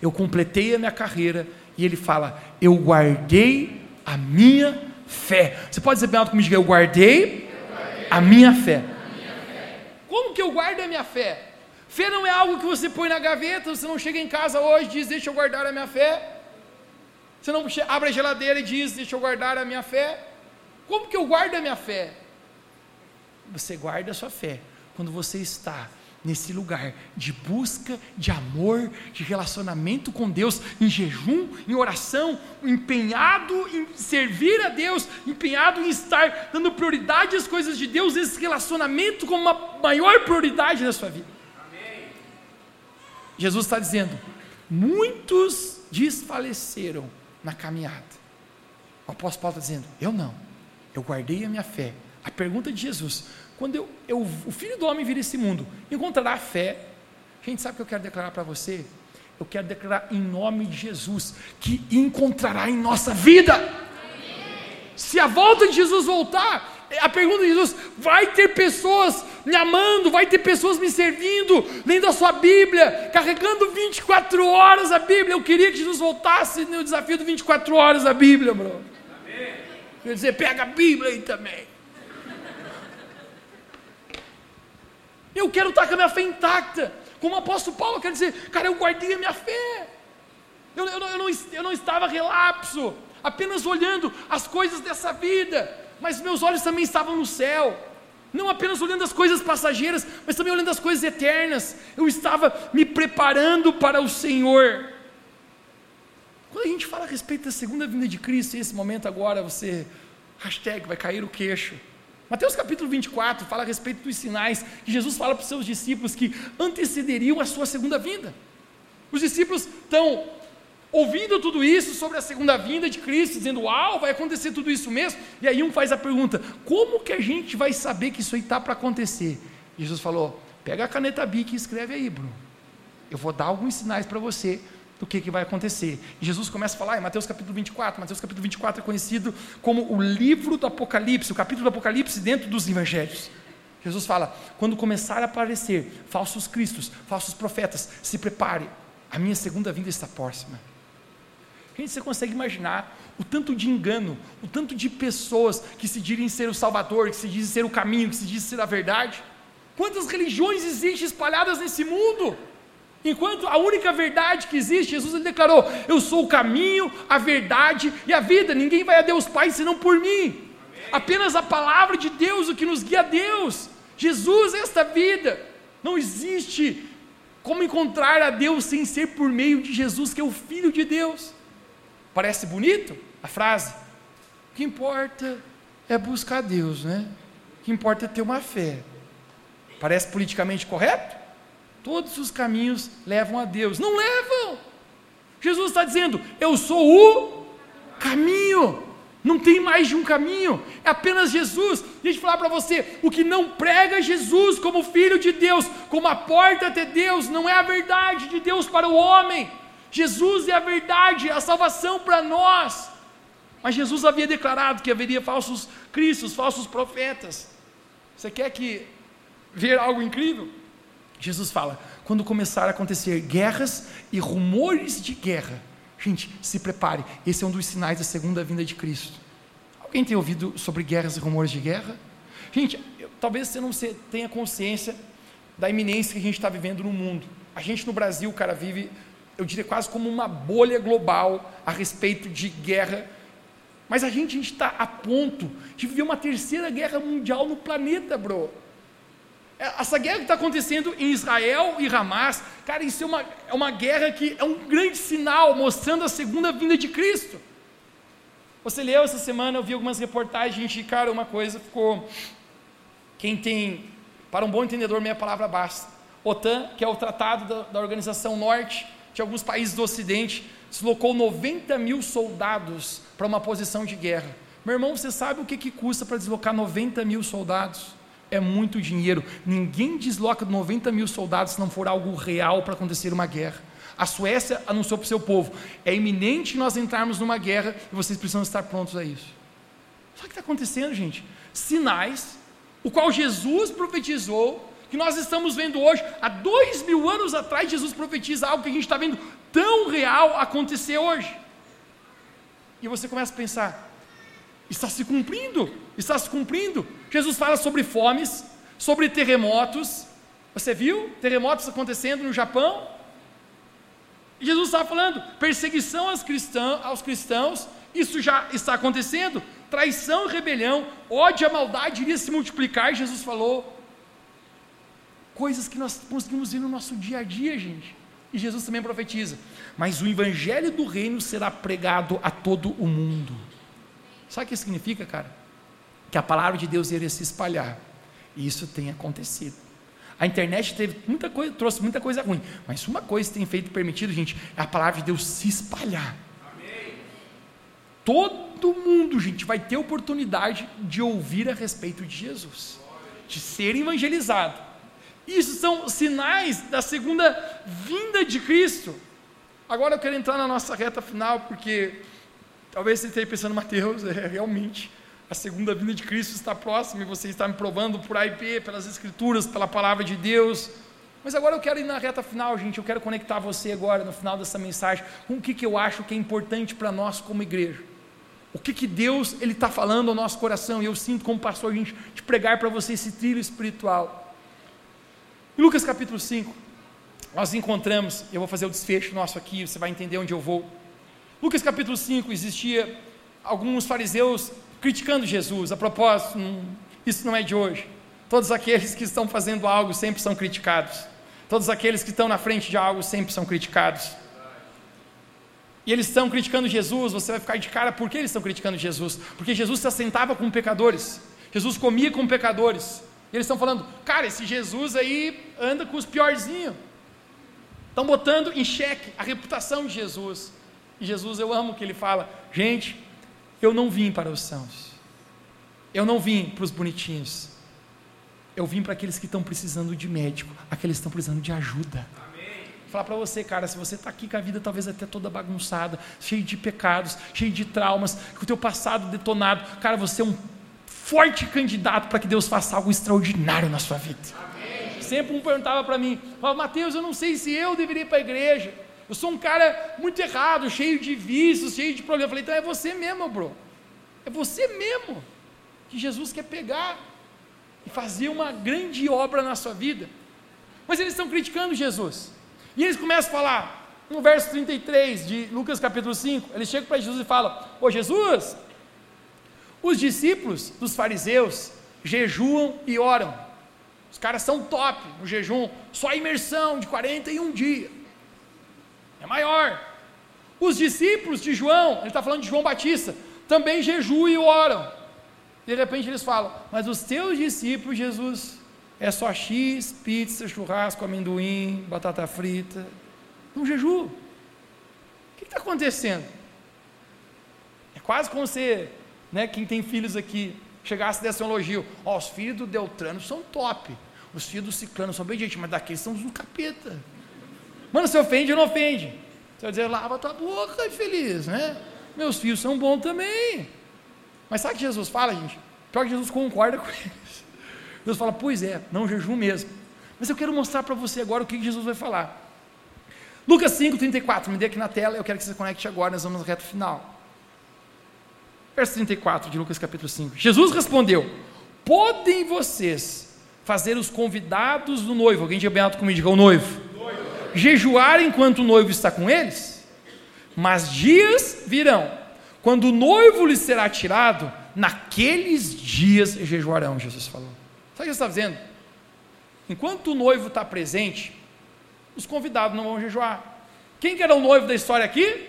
Eu completei a minha carreira. E ele fala: Eu guardei a minha fé. Você pode dizer bem alto comigo: Eu guardei, eu guardei a minha fé. A minha fé. Como que eu guardo a minha fé? Fé não é algo que você põe na gaveta, você não chega em casa hoje e diz, deixa eu guardar a minha fé. Você não abre a geladeira e diz, deixa eu guardar a minha fé. Como que eu guardo a minha fé? Você guarda a sua fé quando você está nesse lugar de busca, de amor, de relacionamento com Deus, em jejum, em oração, empenhado em servir a Deus, empenhado em estar dando prioridade às coisas de Deus, esse relacionamento como uma maior prioridade na sua vida. Jesus está dizendo: muitos desfaleceram na caminhada. O apóstolo Paulo está dizendo: eu não, eu guardei a minha fé. A pergunta de Jesus: quando eu, eu, o filho do homem vir esse mundo, encontrará fé? Gente, sabe o que eu quero declarar para você? Eu quero declarar em nome de Jesus que encontrará em nossa vida. Se a volta de Jesus voltar, a pergunta de Jesus: vai ter pessoas me amando, vai ter pessoas me servindo, lendo a sua Bíblia, carregando 24 horas a Bíblia. Eu queria que Jesus voltasse no desafio do 24 horas a Bíblia, bro. Quer dizer, pega a Bíblia aí também. Eu quero estar com a minha fé intacta. Como o apóstolo Paulo quer dizer, cara, eu guardei a minha fé. Eu, eu, eu, não, eu não estava relapso, apenas olhando as coisas dessa vida mas meus olhos também estavam no céu. Não apenas olhando as coisas passageiras, mas também olhando as coisas eternas. Eu estava me preparando para o Senhor. Quando a gente fala a respeito da segunda vinda de Cristo, e esse momento agora você, hashtag, vai cair o queixo. Mateus capítulo 24 fala a respeito dos sinais que Jesus fala para os seus discípulos que antecederiam a sua segunda vinda. Os discípulos estão ouvindo tudo isso sobre a segunda vinda de Cristo, dizendo, uau, vai acontecer tudo isso mesmo? E aí um faz a pergunta, como que a gente vai saber que isso aí está para acontecer? Jesus falou, pega a caneta Bic e escreve aí, Bruno. Eu vou dar alguns sinais para você do que, que vai acontecer. E Jesus começa a falar em Mateus capítulo 24. Mateus capítulo 24 é conhecido como o livro do Apocalipse, o capítulo do Apocalipse dentro dos evangelhos. Jesus fala: quando começar a aparecer falsos cristos, falsos profetas, se prepare, a minha segunda vinda está próxima. Gente, você consegue imaginar o tanto de engano, o tanto de pessoas que se dizem ser o Salvador, que se dizem ser o caminho, que se dizem ser a verdade? Quantas religiões existem espalhadas nesse mundo? Enquanto a única verdade que existe, Jesus ele declarou: Eu sou o caminho, a verdade e a vida. Ninguém vai a Deus Pai senão por mim. Amém. Apenas a palavra de Deus, o que nos guia a Deus. Jesus, esta vida. Não existe como encontrar a Deus sem ser por meio de Jesus, que é o Filho de Deus. Parece bonito a frase? O que importa é buscar Deus, né? O que importa é ter uma fé. Parece politicamente correto? Todos os caminhos levam a Deus. Não levam! Jesus está dizendo: Eu sou o caminho. Não tem mais de um caminho, é apenas Jesus. Deixa eu falar para você: o que não prega Jesus como Filho de Deus, como a porta até Deus, não é a verdade de Deus para o homem. Jesus é a verdade, a salvação para nós. Mas Jesus havia declarado que haveria falsos cristos, falsos profetas. Você quer que ver algo incrível? Jesus fala: quando começar a acontecer guerras e rumores de guerra, gente, se prepare, esse é um dos sinais da segunda vinda de Cristo. Alguém tem ouvido sobre guerras e rumores de guerra? Gente, eu, talvez você não tenha consciência da iminência que a gente está vivendo no mundo. A gente no Brasil, cara, vive, eu diria quase como uma bolha global a respeito de guerra. Mas a gente está a ponto de viver uma terceira guerra mundial no planeta, bro. É, essa guerra que está acontecendo em Israel e Hamas, cara, isso é uma, é uma guerra que é um grande sinal mostrando a segunda vinda de Cristo. Você leu essa semana, eu vi algumas reportagens, gente, cara, uma coisa ficou. Quem tem, para um bom entendedor, meia palavra basta. OTAN, que é o tratado da, da Organização Norte de alguns países do Ocidente, deslocou 90 mil soldados para uma posição de guerra. Meu irmão, você sabe o que, que custa para deslocar 90 mil soldados? é muito dinheiro. Ninguém desloca 90 mil soldados se não for algo real para acontecer uma guerra. A Suécia anunciou para o seu povo: é iminente nós entrarmos numa guerra e vocês precisam estar prontos a isso. O que está acontecendo, gente? Sinais, o qual Jesus profetizou, que nós estamos vendo hoje, há dois mil anos atrás, Jesus profetiza algo que a gente está vendo tão real acontecer hoje. E você começa a pensar: está se cumprindo, está se cumprindo. Jesus fala sobre fomes, sobre terremotos. Você viu terremotos acontecendo no Japão? E Jesus estava falando perseguição aos cristãos, aos cristãos, isso já está acontecendo. Traição e rebelião, ódio e maldade iria se multiplicar, Jesus falou. Coisas que nós conseguimos ver no nosso dia a dia, gente. E Jesus também profetiza: Mas o evangelho do reino será pregado a todo o mundo. Sabe o que significa, cara? Que a palavra de Deus iria se espalhar. E isso tem acontecido. A internet teve muita coisa, trouxe muita coisa ruim, mas uma coisa tem feito permitido, gente, é a palavra de Deus se espalhar. Todo mundo, gente, vai ter oportunidade de ouvir a respeito de Jesus, de ser evangelizado. Isso são sinais da segunda vinda de Cristo. Agora eu quero entrar na nossa reta final, porque Talvez você esteja pensando, Mateus, é, realmente, a segunda vinda de Cristo está próxima e você está me provando por B, pelas Escrituras, pela palavra de Deus. Mas agora eu quero ir na reta final, gente. Eu quero conectar você agora, no final dessa mensagem, com o que, que eu acho que é importante para nós como igreja. O que, que Deus ele está falando ao nosso coração. E eu sinto como pastor, gente, de pregar para você esse trilho espiritual. Em Lucas capítulo 5, nós encontramos, eu vou fazer o desfecho nosso aqui, você vai entender onde eu vou. Lucas capítulo 5, existia alguns fariseus criticando Jesus. A propósito, isso não é de hoje. Todos aqueles que estão fazendo algo sempre são criticados. Todos aqueles que estão na frente de algo sempre são criticados. E eles estão criticando Jesus, você vai ficar de cara, por que eles estão criticando Jesus? Porque Jesus se assentava com pecadores, Jesus comia com pecadores. E eles estão falando, cara, esse Jesus aí anda com os piorzinhos. Estão botando em xeque a reputação de Jesus. E Jesus, eu amo que ele fala: gente, eu não vim para os sãos, eu não vim para os bonitinhos, eu vim para aqueles que estão precisando de médico, aqueles que estão precisando de ajuda. Vou falar para você, cara, se você está aqui com a vida talvez até toda bagunçada, cheio de pecados, cheio de traumas, com o teu passado detonado, cara, você é um forte candidato para que Deus faça algo extraordinário na sua vida. Amém. Sempre um perguntava para mim, Mateus, eu não sei se eu deveria ir para a igreja. Eu sou um cara muito errado, cheio de vícios, cheio de problemas. Eu falei, então é você mesmo, bro. É você mesmo que Jesus quer pegar e fazer uma grande obra na sua vida. Mas eles estão criticando Jesus. E eles começam a falar, no verso 33 de Lucas capítulo 5, eles chegam para Jesus e falam: Ô Jesus, os discípulos dos fariseus jejuam e oram. Os caras são top no jejum, só imersão de 41 dias é maior. Os discípulos de João, ele está falando de João Batista, também jejuam e oram. De repente eles falam, mas os teus discípulos, Jesus, é só X, pizza, churrasco, amendoim, batata frita. Um jejum. O que está acontecendo? É quase como se, né, quem tem filhos aqui, chegasse desse um elogio. Ó, oh, os filhos do Deltrano são top. Os filhos do Ciclano são bem gente, mas daqueles são um capeta. Mano, se ofende ou não ofende? Você vai dizer, lava tua boca, infeliz, né? Meus filhos são bons também. Mas sabe o que Jesus fala, gente? Pior que Jesus concorda com eles. Deus fala, pois é, não jejum mesmo. Mas eu quero mostrar para você agora o que Jesus vai falar. Lucas 5, 34, me dê aqui na tela, eu quero que você conecte agora, nós vamos no reto final. Verso 34 de Lucas capítulo 5. Jesus respondeu: Podem vocês fazer os convidados do noivo, alguém tinha bem alto comigo, diga o noivo, noivo, jejuar enquanto o noivo está com eles? Mas dias virão, quando o noivo lhes será tirado, naqueles dias jejuarão, Jesus falou. Sabe o que você está dizendo? Enquanto o noivo está presente, os convidados não vão jejuar. Quem que era o noivo da história aqui?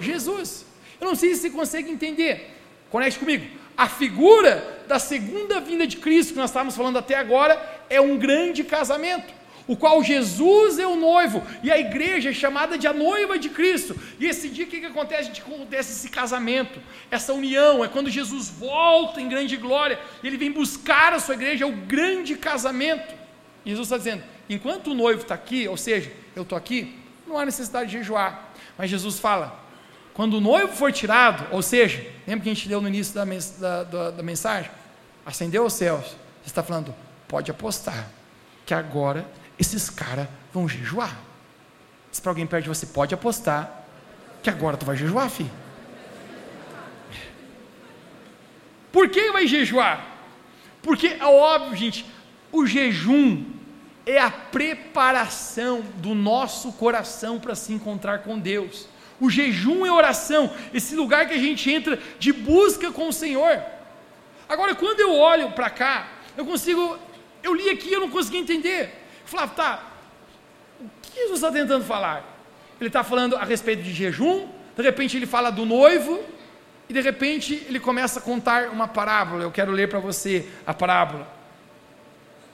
Jesus. Jesus. Eu não sei se você consegue entender. Conecte comigo. A figura da segunda vinda de Cristo, que nós estávamos falando até agora, é um grande casamento, o qual Jesus é o noivo e a igreja é chamada de a noiva de Cristo. E esse dia, o que, que acontece? A acontece esse casamento, essa união, é quando Jesus volta em grande glória, ele vem buscar a sua igreja, é o grande casamento. E Jesus está dizendo: enquanto o noivo está aqui, ou seja, eu estou aqui, não há necessidade de jejuar. Mas Jesus fala: quando o noivo for tirado, ou seja, lembra que a gente leu no início da, da, da, da mensagem? Acendeu aos céus. Você está falando, pode apostar, que agora esses caras vão jejuar. Se para alguém perto de você, pode apostar, que agora tu vai jejuar, filho. Por que vai jejuar? Porque é óbvio, gente, o jejum é a preparação do nosso coração para se encontrar com Deus. O jejum é oração, esse lugar que a gente entra de busca com o Senhor. Agora, quando eu olho para cá, eu consigo, eu li aqui, eu não consegui entender. Eu falava, tá, o que Jesus está tentando falar? Ele está falando a respeito de jejum, de repente ele fala do noivo, e de repente ele começa a contar uma parábola. Eu quero ler para você a parábola.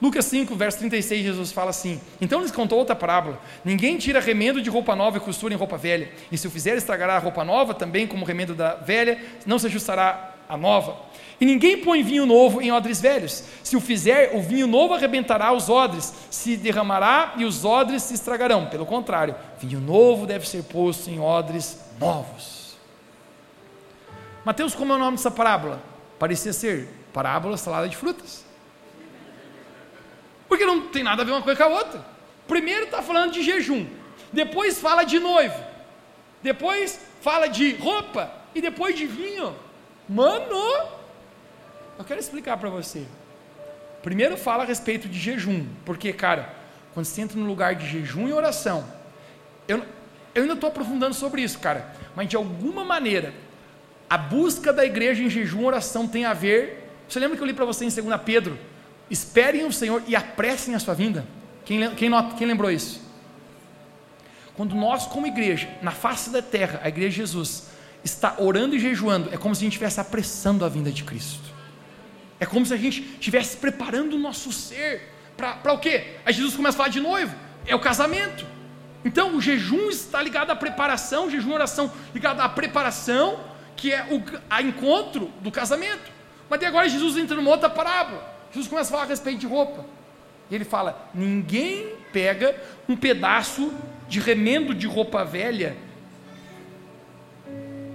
Lucas 5, verso 36, Jesus fala assim: Então lhes contou outra parábola: Ninguém tira remendo de roupa nova e costura em roupa velha, e se o fizer, estragará a roupa nova, também como remendo da velha, não se ajustará a nova. E ninguém põe vinho novo em odres velhos. Se o fizer, o vinho novo arrebentará os odres, se derramará e os odres se estragarão. Pelo contrário, vinho novo deve ser posto em odres novos. Mateus, como é o nome dessa parábola? Parecia ser parábola salada de frutas. Porque não tem nada a ver uma coisa com a outra. Primeiro está falando de jejum, depois fala de noivo, depois fala de roupa e depois de vinho. Mano, eu quero explicar para você. Primeiro fala a respeito de jejum, porque, cara, quando você entra no lugar de jejum e oração, eu, eu ainda estou aprofundando sobre isso, cara, mas de alguma maneira, a busca da igreja em jejum e oração tem a ver. Você lembra que eu li para você em 2 Pedro? Esperem o Senhor e apressem a sua vinda. Quem, quem, quem lembrou isso? Quando nós, como igreja, na face da terra, a igreja de Jesus, está orando e jejuando, é como se a gente estivesse apressando a vinda de Cristo. É como se a gente estivesse preparando o nosso ser para o quê? Aí Jesus começa a falar de noivo, é o casamento. Então o jejum está ligado à preparação, jejum e oração ligado à preparação, que é o a encontro do casamento. Mas agora Jesus entra numa outra parábola. Jesus começa a falar a respeito de roupa. E ele fala: ninguém pega um pedaço de remendo de roupa velha,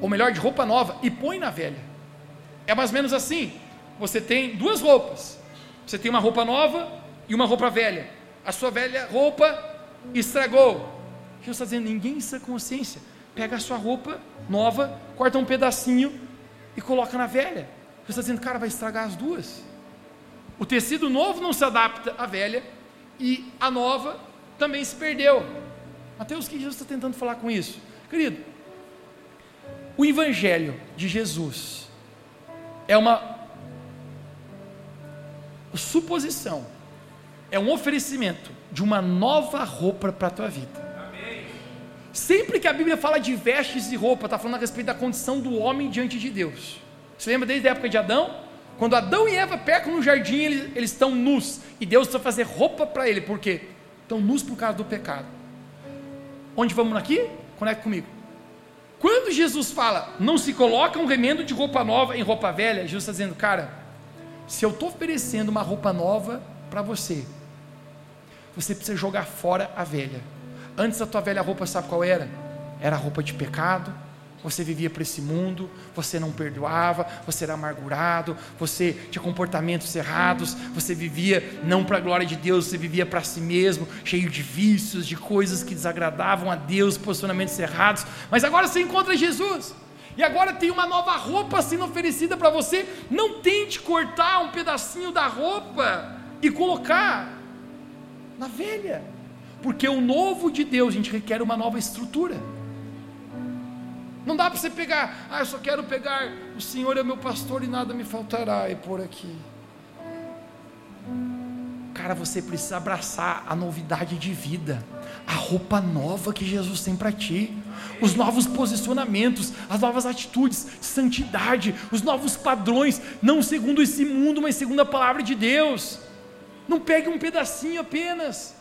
ou melhor, de roupa nova, e põe na velha. É mais ou menos assim: você tem duas roupas, você tem uma roupa nova e uma roupa velha. A sua velha roupa estragou. Jesus está dizendo: ninguém em consciência pega a sua roupa nova, corta um pedacinho e coloca na velha. Jesus está dizendo: cara, vai estragar as duas. O tecido novo não se adapta à velha e a nova também se perdeu. Mateus, o que Jesus está tentando falar com isso? Querido, o Evangelho de Jesus é uma suposição, é um oferecimento de uma nova roupa para a tua vida. Sempre que a Bíblia fala de vestes e roupa, está falando a respeito da condição do homem diante de Deus. Você lembra desde a época de Adão? Quando Adão e Eva pecam no jardim, eles, eles estão nus. E Deus precisa fazer roupa para ele, por quê? Estão nus por causa do pecado. Onde vamos aqui? Conecta comigo. Quando Jesus fala, não se coloca um remendo de roupa nova em roupa velha, Jesus está dizendo, cara, se eu estou oferecendo uma roupa nova para você, você precisa jogar fora a velha. Antes a tua velha roupa, sabe qual era? Era roupa de pecado, você vivia para esse mundo, você não perdoava, você era amargurado, você tinha comportamentos errados, você vivia não para a glória de Deus, você vivia para si mesmo, cheio de vícios, de coisas que desagradavam a Deus, posicionamentos errados. Mas agora você encontra Jesus. E agora tem uma nova roupa sendo oferecida para você. Não tente cortar um pedacinho da roupa e colocar na velha. Porque o novo de Deus, a gente requer uma nova estrutura. Não dá para você pegar, ah, eu só quero pegar, o Senhor é meu pastor e nada me faltará, e por aqui. Cara, você precisa abraçar a novidade de vida, a roupa nova que Jesus tem para ti, os novos posicionamentos, as novas atitudes, santidade, os novos padrões, não segundo esse mundo, mas segundo a palavra de Deus. Não pegue um pedacinho apenas.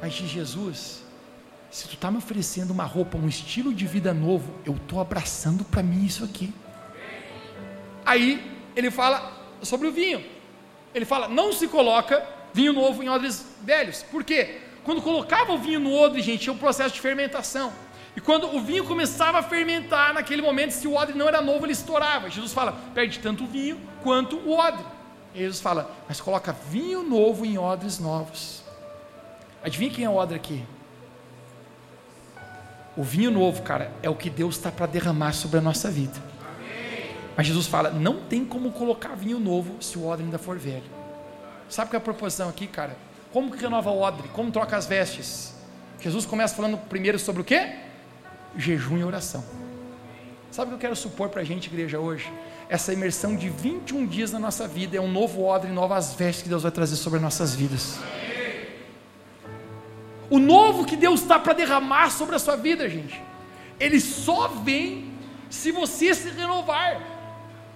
Mas de Jesus, se tu está me oferecendo uma roupa, um estilo de vida novo, eu estou abraçando para mim isso aqui. Aí ele fala sobre o vinho. Ele fala: não se coloca vinho novo em odres velhos. Por quê? Quando colocava o vinho no odre, gente, tinha um processo de fermentação. E quando o vinho começava a fermentar, naquele momento, se o odre não era novo, ele estourava. Jesus fala: perde tanto o vinho quanto o odre. E Jesus fala: mas coloca vinho novo em odres novos. Adivinha quem é o odre aqui? O vinho novo, cara, é o que Deus está para derramar sobre a nossa vida. Mas Jesus fala: não tem como colocar vinho novo se o odre ainda for velho. Sabe qual é a proposição aqui, cara? Como que renova o odre? Como troca as vestes? Jesus começa falando primeiro sobre o quê? Jejum e oração. Sabe o que eu quero supor para a gente, igreja, hoje? Essa imersão de 21 dias na nossa vida é um novo odre, novas vestes que Deus vai trazer sobre as nossas vidas o novo que Deus está para derramar sobre a sua vida, gente, ele só vem se você se renovar.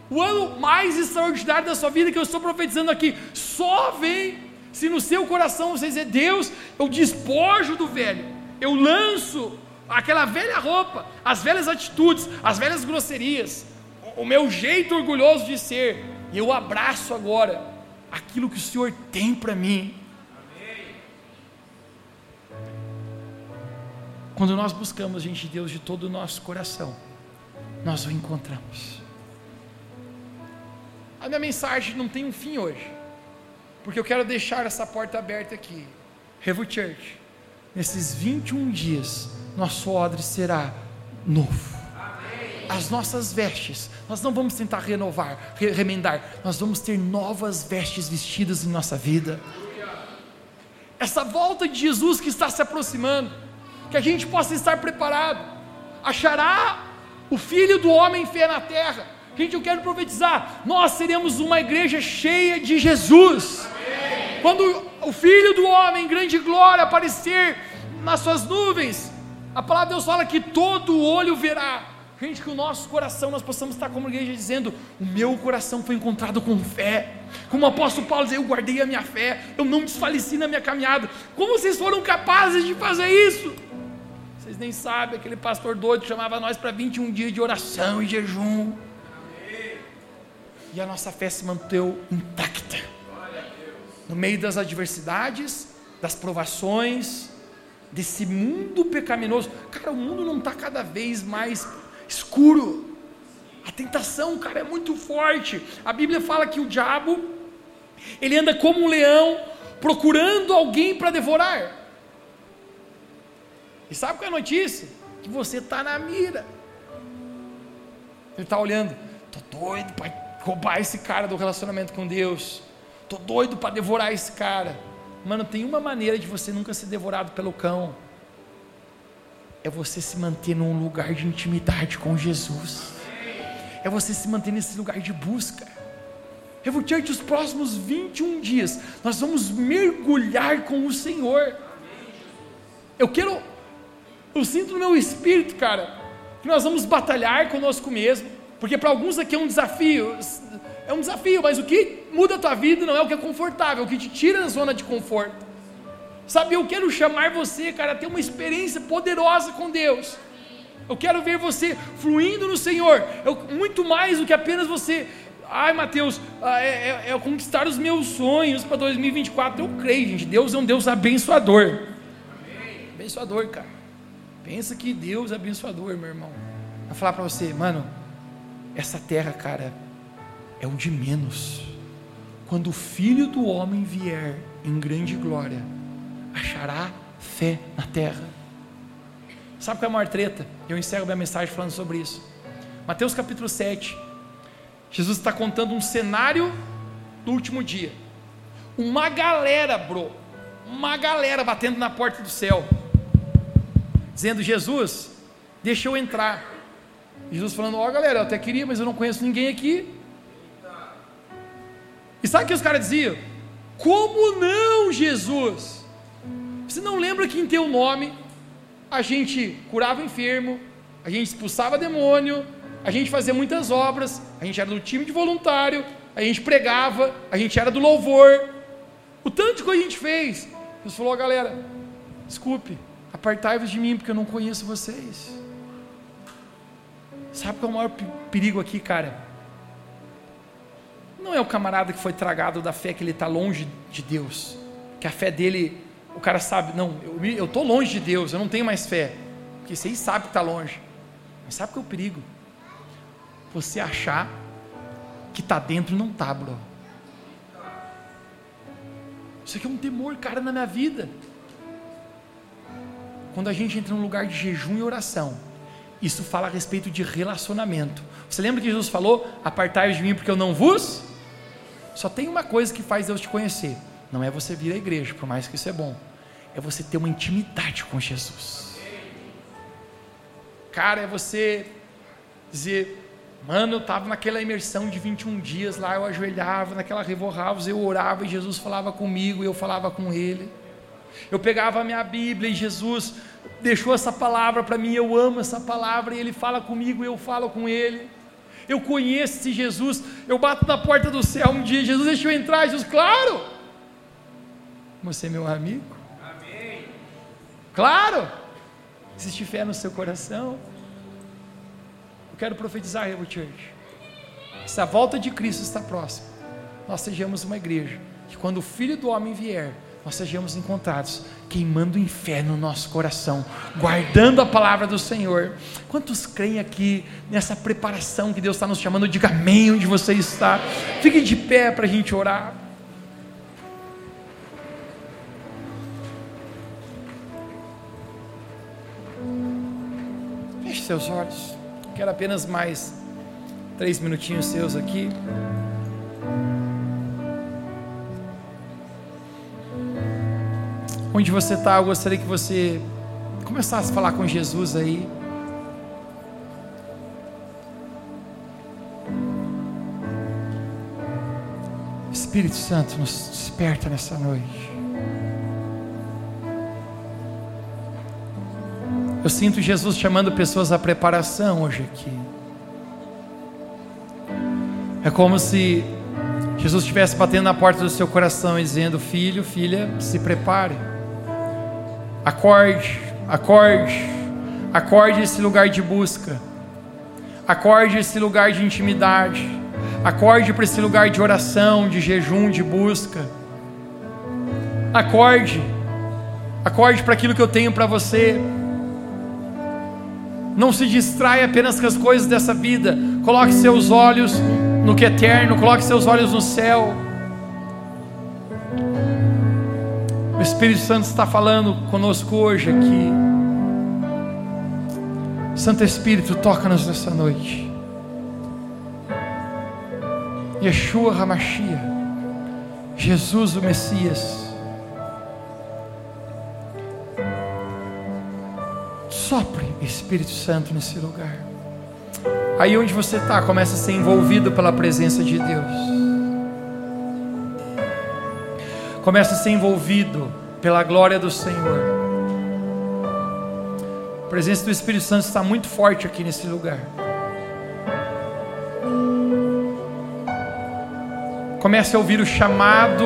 O ano mais extraordinário da sua vida que eu estou profetizando aqui, só vem se no seu coração você dizer: Deus, eu despojo do velho, eu lanço aquela velha roupa, as velhas atitudes, as velhas grosserias, o meu jeito orgulhoso de ser, e eu abraço agora aquilo que o Senhor tem para mim. Quando nós buscamos, gente, Deus de todo o nosso coração, nós o encontramos. A minha mensagem não tem um fim hoje, porque eu quero deixar essa porta aberta aqui. Revo Church, nesses 21 dias, nosso odre será novo. As nossas vestes, nós não vamos tentar renovar, remendar, nós vamos ter novas vestes vestidas em nossa vida. Essa volta de Jesus que está se aproximando, que a gente possa estar preparado. Achará o Filho do Homem fé na terra. Gente, eu quero profetizar: nós seremos uma igreja cheia de Jesus. Amém. Quando o Filho do Homem, em grande glória, aparecer nas suas nuvens, a palavra de Deus fala que todo olho verá. Gente, que o nosso coração nós possamos estar como igreja dizendo: o meu coração foi encontrado com fé. Como o apóstolo Paulo diz, eu guardei a minha fé, eu não desfaleci na minha caminhada. Como vocês foram capazes de fazer isso? Vocês nem sabem, aquele pastor doido chamava nós para 21 dias de oração e jejum. E a nossa fé se manteve intacta. No meio das adversidades, das provações, desse mundo pecaminoso. Cara, o mundo não está cada vez mais escuro. A tentação, cara, é muito forte. A Bíblia fala que o diabo, ele anda como um leão, procurando alguém para devorar. E sabe qual é a notícia? Que você está na mira. Ele está olhando, estou doido para roubar esse cara do relacionamento com Deus. Estou doido para devorar esse cara. Mano, tem uma maneira de você nunca ser devorado pelo cão. É você se manter num lugar de intimidade com Jesus. É você se manter nesse lugar de busca. Revo Church, os próximos 21 dias, nós vamos mergulhar com o Senhor. Eu quero eu sinto no meu espírito, cara, que nós vamos batalhar conosco mesmo, porque para alguns aqui é um desafio, é um desafio, mas o que muda a tua vida não é o que é confortável, é o que te tira da zona de conforto. Sabe, eu quero chamar você, cara, a ter uma experiência poderosa com Deus. Eu quero ver você fluindo no Senhor. Eu, muito mais do que apenas você. Ai, Mateus, ah, é, é, é conquistar os meus sonhos para 2024. Eu creio, gente. Deus é um Deus abençoador. Abençoador, cara. Pensa que Deus é abençoador, meu irmão. Vou falar para você, mano. Essa terra, cara, é o de menos. Quando o filho do homem vier em grande glória achará fé na terra. Sabe qual é a maior treta? Eu encerro minha mensagem falando sobre isso. Mateus capítulo 7. Jesus está contando um cenário do último dia. Uma galera, bro, uma galera batendo na porta do céu, dizendo: Jesus, deixa eu entrar. Jesus falando: Ó, oh, galera, eu até queria, mas eu não conheço ninguém aqui. E sabe o que os caras diziam? Como não, Jesus? Você não lembra que em teu nome a gente curava enfermo, a gente expulsava demônio, a gente fazia muitas obras, a gente era do time de voluntário, a gente pregava, a gente era do louvor. O tanto coisa a gente fez. Deus falou, galera, desculpe, apartai-vos de mim porque eu não conheço vocês. Sabe qual é o maior perigo aqui, cara? Não é o camarada que foi tragado da fé que ele está longe de Deus, que a fé dele o cara sabe, não, eu estou longe de Deus, eu não tenho mais fé. Porque você sabe que está longe. Mas sabe qual é o perigo? Você achar que está dentro não está, bro. Isso aqui é um temor, cara, na minha vida. Quando a gente entra num lugar de jejum e oração, isso fala a respeito de relacionamento. Você lembra que Jesus falou: Apartai de mim porque eu não vos? Só tem uma coisa que faz Deus te conhecer não é você vir à igreja, por mais que isso é bom. É você ter uma intimidade com Jesus. Cara, é você dizer, mano, eu estava naquela imersão de 21 dias lá, eu ajoelhava naquela revorravos, eu orava e Jesus falava comigo e eu falava com ele. Eu pegava a minha Bíblia e Jesus deixou essa palavra para mim, eu amo essa palavra e ele fala comigo e eu falo com ele. Eu conheço esse Jesus, eu bato na porta do céu um dia, Jesus deixa eu entrar, Jesus, claro! Você é meu amigo? Amém. Claro! Existe fé no seu coração. Eu quero profetizar, Revo Church. Se a volta de Cristo está próxima, nós sejamos uma igreja que quando o Filho do Homem vier, nós sejamos encontrados queimando em fé no nosso coração, guardando a palavra do Senhor. Quantos creem aqui nessa preparação que Deus está nos chamando? Diga amém onde você está. Fique de pé para a gente orar. seus olhos. Quero apenas mais três minutinhos seus aqui. Onde você está, eu gostaria que você começasse a falar com Jesus aí. Espírito Santo, nos desperta nessa noite. Eu sinto Jesus chamando pessoas à preparação hoje aqui. É como se Jesus estivesse batendo na porta do seu coração e dizendo: Filho, filha, se prepare. Acorde, acorde, acorde esse lugar de busca. Acorde esse lugar de intimidade. Acorde para esse lugar de oração, de jejum, de busca. Acorde. Acorde para aquilo que eu tenho para você. Não se distraia apenas com as coisas dessa vida. Coloque seus olhos no que é eterno, coloque seus olhos no céu. Espírito Santo está falando conosco hoje aqui. Santo Espírito, toca-nos nessa noite. Yeshua Hamashia, Jesus o Messias. Sopre Espírito Santo nesse lugar. Aí onde você está, começa a ser envolvido pela presença de Deus. Começa a ser envolvido pela glória do Senhor. presença do Espírito Santo está muito forte aqui nesse lugar. Comece a ouvir o chamado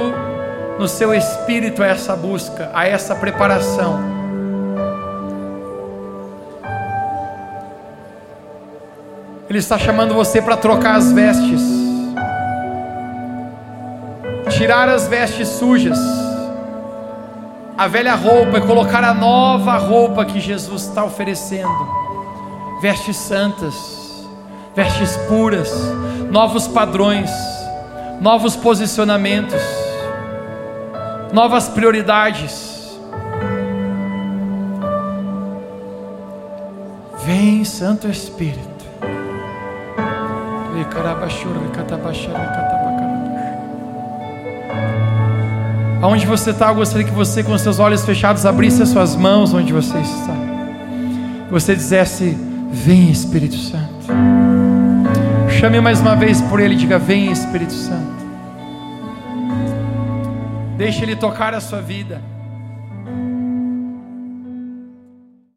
no seu espírito a essa busca, a essa preparação. Ele está chamando você para trocar as vestes, tirar as vestes sujas, a velha roupa e colocar a nova roupa que Jesus está oferecendo. Vestes santas, vestes puras, novos padrões novos posicionamentos, novas prioridades. Vem, Santo Espírito. Aonde você está, eu gostaria que você, com seus olhos fechados, abrisse as suas mãos onde você está. Você dissesse: Vem, Espírito Santo. Chame mais uma vez por Ele, diga: Vem Espírito Santo. Deixe Ele tocar a sua vida.